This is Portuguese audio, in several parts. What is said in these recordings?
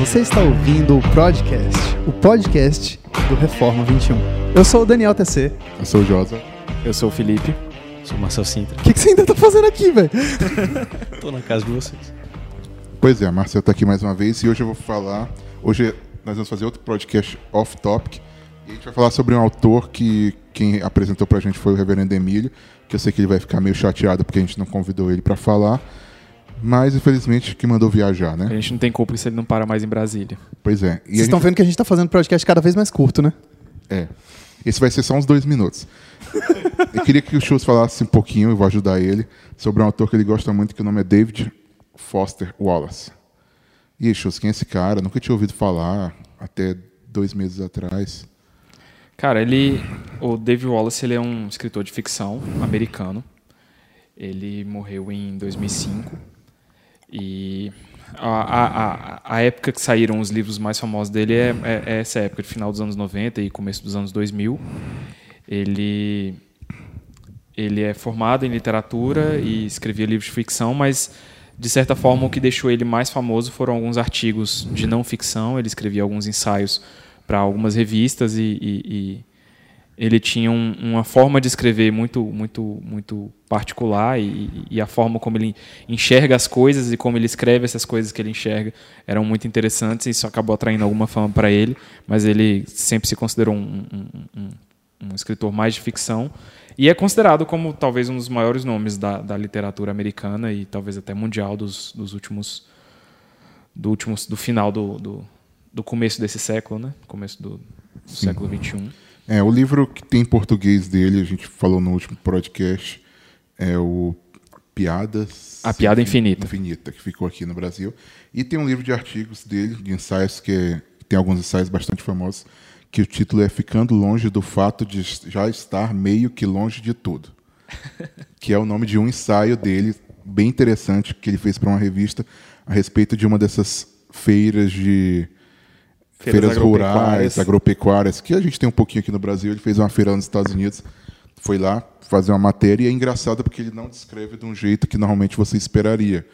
Você está ouvindo o Podcast, o podcast do Reforma 21. Eu sou o Daniel TC. Eu sou o Josa. Eu sou o Felipe. Sou o Marcel Sintra. O que, que você ainda tá fazendo aqui, velho? Tô na casa de vocês. Pois é, Marcel tá aqui mais uma vez e hoje eu vou falar. Hoje nós vamos fazer outro podcast off-topic. E a gente vai falar sobre um autor que quem apresentou pra gente foi o Reverendo Emílio, que eu sei que ele vai ficar meio chateado porque a gente não convidou ele para falar. Mas, infelizmente, que mandou viajar, né? A gente não tem culpa se ele não para mais em Brasília. Pois é. E Vocês estão gente... vendo que a gente tá fazendo podcast cada vez mais curto, né? É. Esse vai ser só uns dois minutos. eu queria que o Schultz falasse um pouquinho, eu vou ajudar ele, sobre um autor que ele gosta muito, que o nome é David Foster Wallace. E aí, Schultz, quem é esse cara? Nunca tinha ouvido falar até dois meses atrás. Cara, ele, o David Wallace, ele é um escritor de ficção americano. Ele morreu em 2005 e a, a, a, época que saíram os livros mais famosos dele é, é, é, essa época, de final dos anos 90 e começo dos anos 2000. Ele, ele é formado em literatura e escrevia livros de ficção, mas, de certa forma, o que deixou ele mais famoso foram alguns artigos de não ficção. Ele escrevia alguns ensaios para algumas revistas e, e, ele tinha um, uma forma de escrever muito muito muito particular e, e, a forma como ele enxerga as coisas e como ele escreve essas coisas que ele enxerga eram muito interessantes e isso acabou atraindo alguma fama para ele mas ele sempre se considerou um, um, um, escritor mais de ficção e é considerado como talvez um dos maiores nomes da, da literatura americana e talvez até mundial dos, dos últimos do últimos do final do, do, do começo desse século né? Começo do, do século 21 é, o livro que tem em português dele, a gente falou no último podcast, é o Piadas. A Piada Infinita. Infinita, que ficou aqui no Brasil. E tem um livro de artigos dele, de ensaios, que é, tem alguns ensaios bastante famosos, que o título é Ficando Longe do Fato de Já Estar Meio que Longe de Tudo. que é o nome de um ensaio dele, bem interessante, que ele fez para uma revista a respeito de uma dessas feiras de feiras, feiras rurais, agropecuárias, que a gente tem um pouquinho aqui no Brasil. Ele fez uma feira nos Estados Unidos, foi lá fazer uma matéria e é engraçado porque ele não descreve de um jeito que normalmente você esperaria,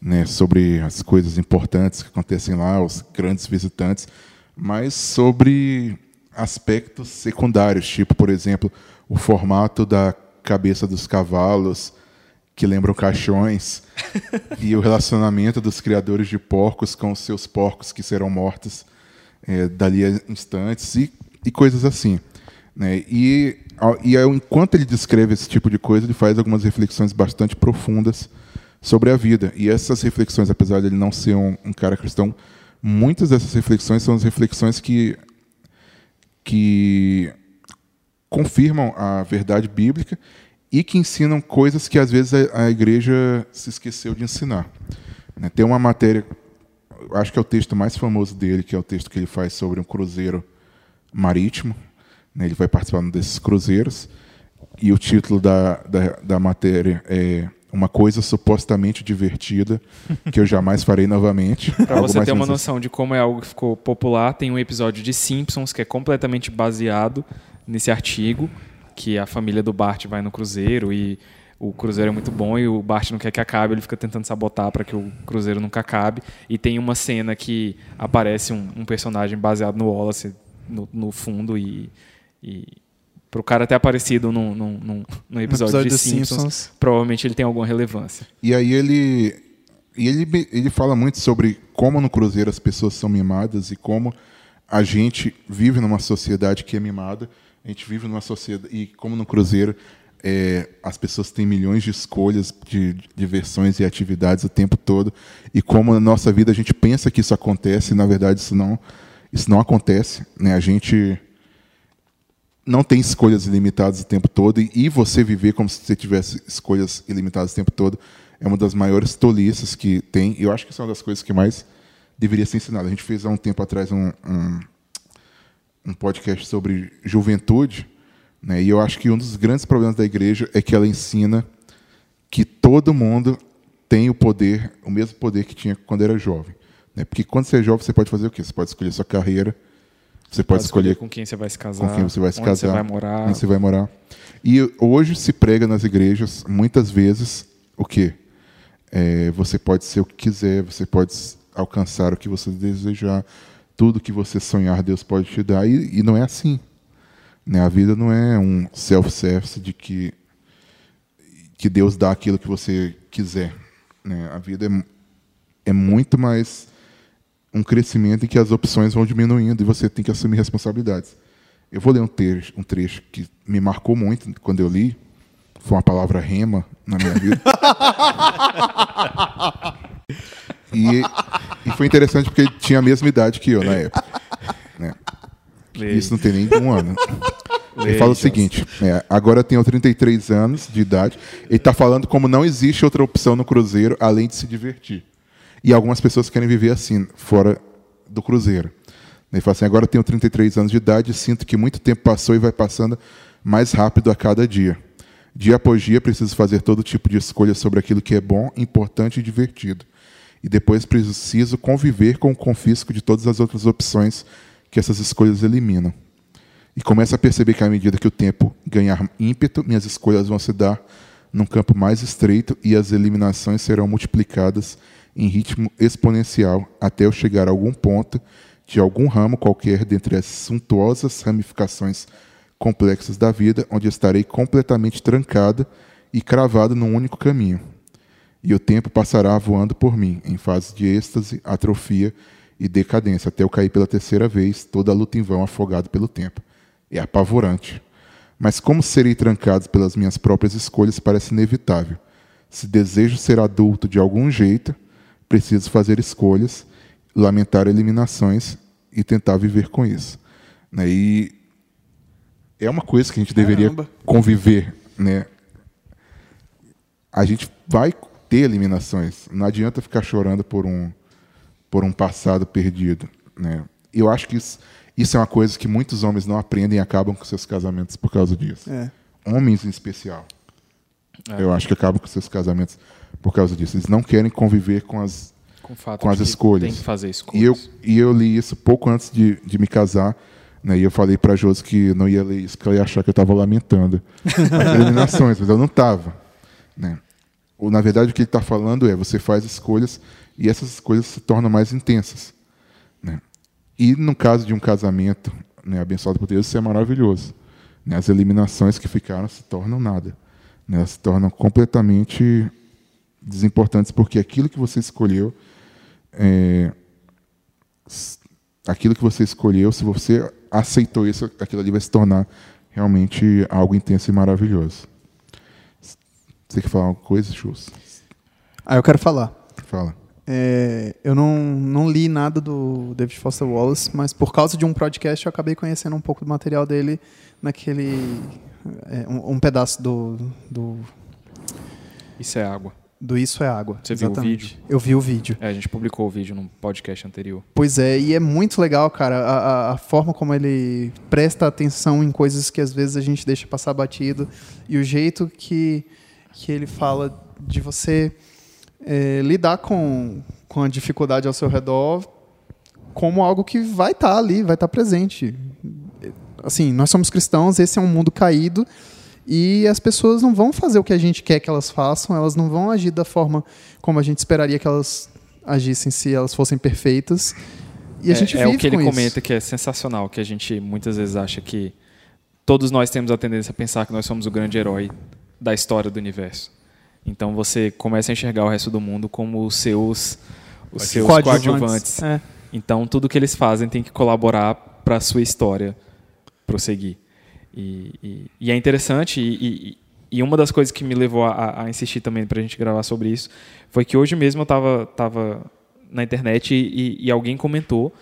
né, sobre as coisas importantes que acontecem lá, os grandes visitantes, mas sobre aspectos secundários, tipo, por exemplo, o formato da cabeça dos cavalos, que lembram caixões, e o relacionamento dos criadores de porcos com os seus porcos que serão mortos é, dali a instantes e, e coisas assim. Né? E, e enquanto ele descreve esse tipo de coisa, ele faz algumas reflexões bastante profundas sobre a vida. E essas reflexões, apesar de ele não ser um, um cara cristão, muitas dessas reflexões são as reflexões que, que confirmam a verdade bíblica e que ensinam coisas que às vezes a, a igreja se esqueceu de ensinar. Né? Tem uma matéria acho que é o texto mais famoso dele, que é o texto que ele faz sobre um cruzeiro marítimo. Né? Ele vai participar desses cruzeiros. E o título da, da, da matéria é Uma Coisa Supostamente Divertida, que eu jamais farei novamente. Para você ter uma noção de como é algo que ficou popular, tem um episódio de Simpsons que é completamente baseado nesse artigo, que a família do Bart vai no cruzeiro e o Cruzeiro é muito bom e o Bart não quer que acabe, ele fica tentando sabotar para que o Cruzeiro nunca acabe. E tem uma cena que aparece um, um personagem baseado no Wallace no, no fundo e, e para o cara ter aparecido no, no, no, no episódio, episódio de Simpsons, Simpsons, provavelmente ele tem alguma relevância. E aí ele, e ele, ele fala muito sobre como no Cruzeiro as pessoas são mimadas e como a gente vive numa sociedade que é mimada. A gente vive numa sociedade e como no Cruzeiro é, as pessoas têm milhões de escolhas de diversões e atividades o tempo todo. E como na nossa vida a gente pensa que isso acontece e na verdade isso não isso não acontece né? A gente não tem escolhas ilimitadas o tempo todo. E, e você viver como se você tivesse escolhas ilimitadas o tempo todo é uma das maiores tolices que tem. E eu acho que isso é uma das coisas que mais deveria ser ensinada a gente fez há um tempo atrás um, um, um podcast sobre juventude né? E eu acho que um dos grandes problemas da igreja é que ela ensina que todo mundo tem o poder, o mesmo poder que tinha quando era jovem. Né? Porque quando você é jovem, você pode fazer o quê? Você pode escolher sua carreira, você pode, pode escolher, com quem você vai se casar, com quem você vai se onde casar, você vai morar. onde você vai morar. E hoje se prega nas igrejas muitas vezes o quê? É, você pode ser o que quiser, você pode alcançar o que você desejar, tudo que você sonhar, Deus pode te dar. E, e não é assim. Né? A vida não é um self-service de que, que Deus dá aquilo que você quiser. Né? A vida é, é muito mais um crescimento em que as opções vão diminuindo e você tem que assumir responsabilidades. Eu vou ler um trecho, um trecho que me marcou muito quando eu li. Foi uma palavra rema na minha vida. e, e, foi interessante porque ele tinha a mesma idade que eu na época. Né? Isso não tem nem um ano. Ele fala o seguinte: é, agora eu tenho 33 anos de idade. Ele está falando como não existe outra opção no Cruzeiro além de se divertir. E algumas pessoas querem viver assim, fora do Cruzeiro. Ele fala assim: agora eu tenho 33 anos de idade e sinto que muito tempo passou e vai passando mais rápido a cada dia. Dia após dia, preciso fazer todo tipo de escolha sobre aquilo que é bom, importante e divertido. E depois preciso conviver com o confisco de todas as outras opções que essas escolhas eliminam. E começo a perceber que, à medida que o tempo ganhar ímpeto, minhas escolhas vão se dar num campo mais estreito e as eliminações serão multiplicadas em ritmo exponencial até eu chegar a algum ponto de algum ramo qualquer dentre as suntuosas ramificações complexas da vida, onde estarei completamente trancada e cravada num único caminho. E o tempo passará voando por mim, em fase de êxtase, atrofia e decadência, até eu cair pela terceira vez, toda a luta em vão, afogado pelo tempo. É apavorante. Mas como serei trancado pelas minhas próprias escolhas parece inevitável. Se desejo ser adulto de algum jeito, preciso fazer escolhas, lamentar eliminações e tentar viver com isso. Né? E é uma coisa que a gente deveria Caramba. conviver. Né? A gente vai ter eliminações. Não adianta ficar chorando por um, por um passado perdido. Né? Eu acho que isso, isso é uma coisa que muitos homens não aprendem e acabam com seus casamentos por causa disso. É. Homens em especial. É. Eu acho que acabam com seus casamentos por causa disso. Eles não querem conviver com as, com, com as escolhas. Tem que fazer escolhas. E eu, e eu li isso pouco antes de, de me casar. Né, e eu falei para Josi que não ia ler isso, que ela ia achar que eu estava lamentando as eliminações, mas eu não estava. Né? Ou, na verdade, o que ele está falando é: você faz escolhas e essas escolhas se tornam mais intensas. Né? E no caso de um casamento né, abençoado por Deus, isso é maravilhoso. Né? As eliminações que ficaram se tornam nada. Né? Elas se tornam completamente desimportantes, porque aquilo que você escolheu, é, aquilo que você escolheu, se você aceitou isso, aquilo ali vai se tornar realmente algo intenso e maravilhoso. Você quer falar alguma coisa, Chus? Ah, eu quero falar. Fala. É, eu não, não li nada do David Foster Wallace, mas por causa de um podcast eu acabei conhecendo um pouco do material dele naquele. É, um, um, pedaço do, do. Isso é água do Isso é Água. Você exatamente. viu o vídeo? Eu vi o vídeo. É, a gente publicou o vídeo num podcast anterior. Pois é, e é muito legal, cara, a, a, forma como ele presta atenção em coisas que às vezes a gente deixa passar batido e o jeito que, que ele fala de você é, lidar com, com a dificuldade ao seu redor como algo que vai estar tá ali, vai estar tá presente. Assim, nós somos cristãos, esse é um mundo caído e as pessoas não vão fazer o que a gente quer que elas façam, elas não vão agir da forma como a gente esperaria que elas agissem se elas fossem perfeitas. E a é, gente é vive o que ele isso. comenta que é sensacional, que a gente muitas vezes acha que todos nós temos a tendência a pensar que nós somos o grande herói da história do universo. Então você começa a enxergar o resto do mundo como os seus os seus coadjuvantes. coadjuvantes. É. Então tudo que eles fazem tem que colaborar para a sua história prosseguir. E, e, e é interessante, e, e, uma das coisas que me levou a, a insistir também para a gente gravar sobre isso foi que hoje mesmo eu estava tava na internet e, alguém comentou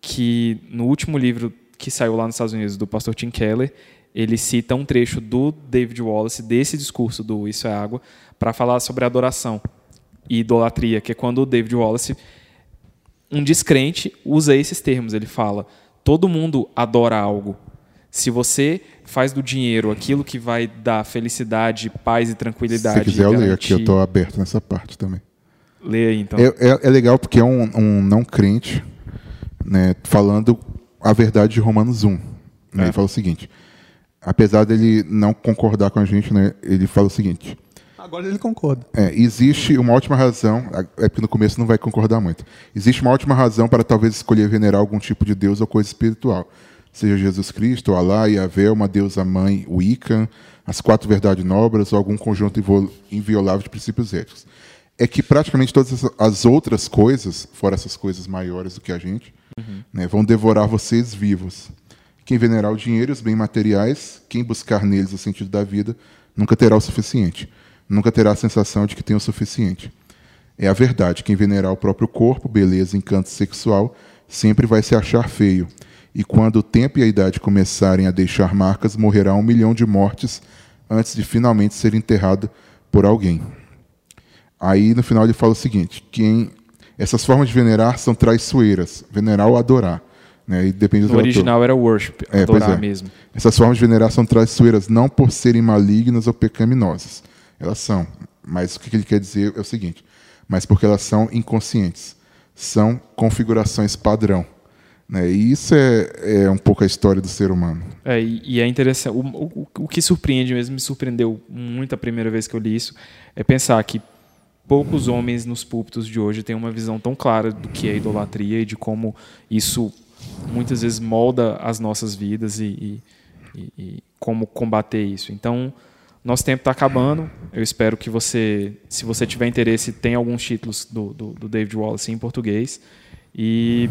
que no último livro que saiu lá nos Estados Unidos do pastor Tim Keller, ele cita um trecho do David Wallace, desse discurso do Isso é Água, para falar sobre adoração e idolatria, que é quando o David Wallace, um descrente, usa esses termos. Ele fala: todo mundo adora algo. Se você faz do dinheiro aquilo que vai dar felicidade, paz e tranquilidade. Se quiser, eu leio aqui, eu estou aberto nessa parte também. Leia aí, então. É, é, é, legal porque é um, um não crente né, falando a verdade de Romanos 1. Né? É. Ele fala o seguinte: apesar dele não concordar com a gente, né, ele fala o seguinte: Agora ele concorda. É, existe uma ótima razão, é porque no começo não vai concordar muito. Existe uma ótima razão para talvez escolher venerar algum tipo de deus ou coisa espiritual. Seja Jesus Cristo, Alá, Yahvé, uma deusa mãe, Wiccan, as quatro verdades nobres ou algum conjunto inviolável de princípios éticos. É que praticamente todas as outras coisas, fora essas coisas maiores do que a gente, uhum. né, vão devorar vocês vivos. Quem venerar o dinheiro e os bens materiais, quem buscar neles o sentido da vida, nunca terá o suficiente. Nunca terá a sensação de que tem o suficiente. É a verdade. Quem venerar o próprio corpo, beleza, encanto sexual, sempre vai se achar feio. E quando o tempo e a idade começarem a deixar marcas, morrerá um milhão de mortes antes de finalmente ser enterrado por alguém. Aí no final ele fala o seguinte: quem essas formas de venerar são traiçoeiras, venerar ou adorar. Né? E depende do o original era worship, é, adorar é. mesmo. Essas formas de venerar são traiçoeiras não por serem malignas ou pecaminosas. Elas são. Mas o que ele quer dizer é o seguinte: mas porque elas são inconscientes. São configurações padrão. Né? E isso é, é um pouco a história do ser humano. É, e é interessante. O, o, o que surpreende mesmo, me surpreendeu muito a primeira vez que eu li isso, é pensar que poucos homens nos púlpitos de hoje têm uma visão tão clara do que é idolatria e de como isso muitas vezes molda as nossas vidas e, e, e como combater isso. Então, nosso tempo está acabando. Eu espero que você, se você tiver interesse, tenha alguns títulos do, do, do, David Wallace em português. E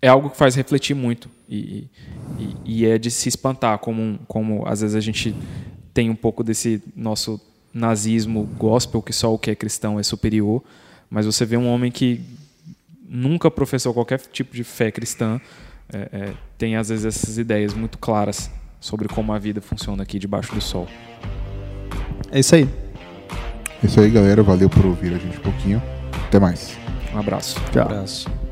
é algo que faz refletir muito. E, e, e é de se espantar como, como às vezes a gente tem um pouco desse nosso nazismo gospel, que só o que é cristão é superior. Mas você vê um homem que nunca professou qualquer tipo de fé cristã, é, é, tem às vezes essas ideias muito claras sobre como a vida funciona aqui debaixo do sol. É isso aí. É isso aí, galera. Valeu por ouvir a gente um pouquinho. Até mais. Um abraço. Tchau. Um abraço.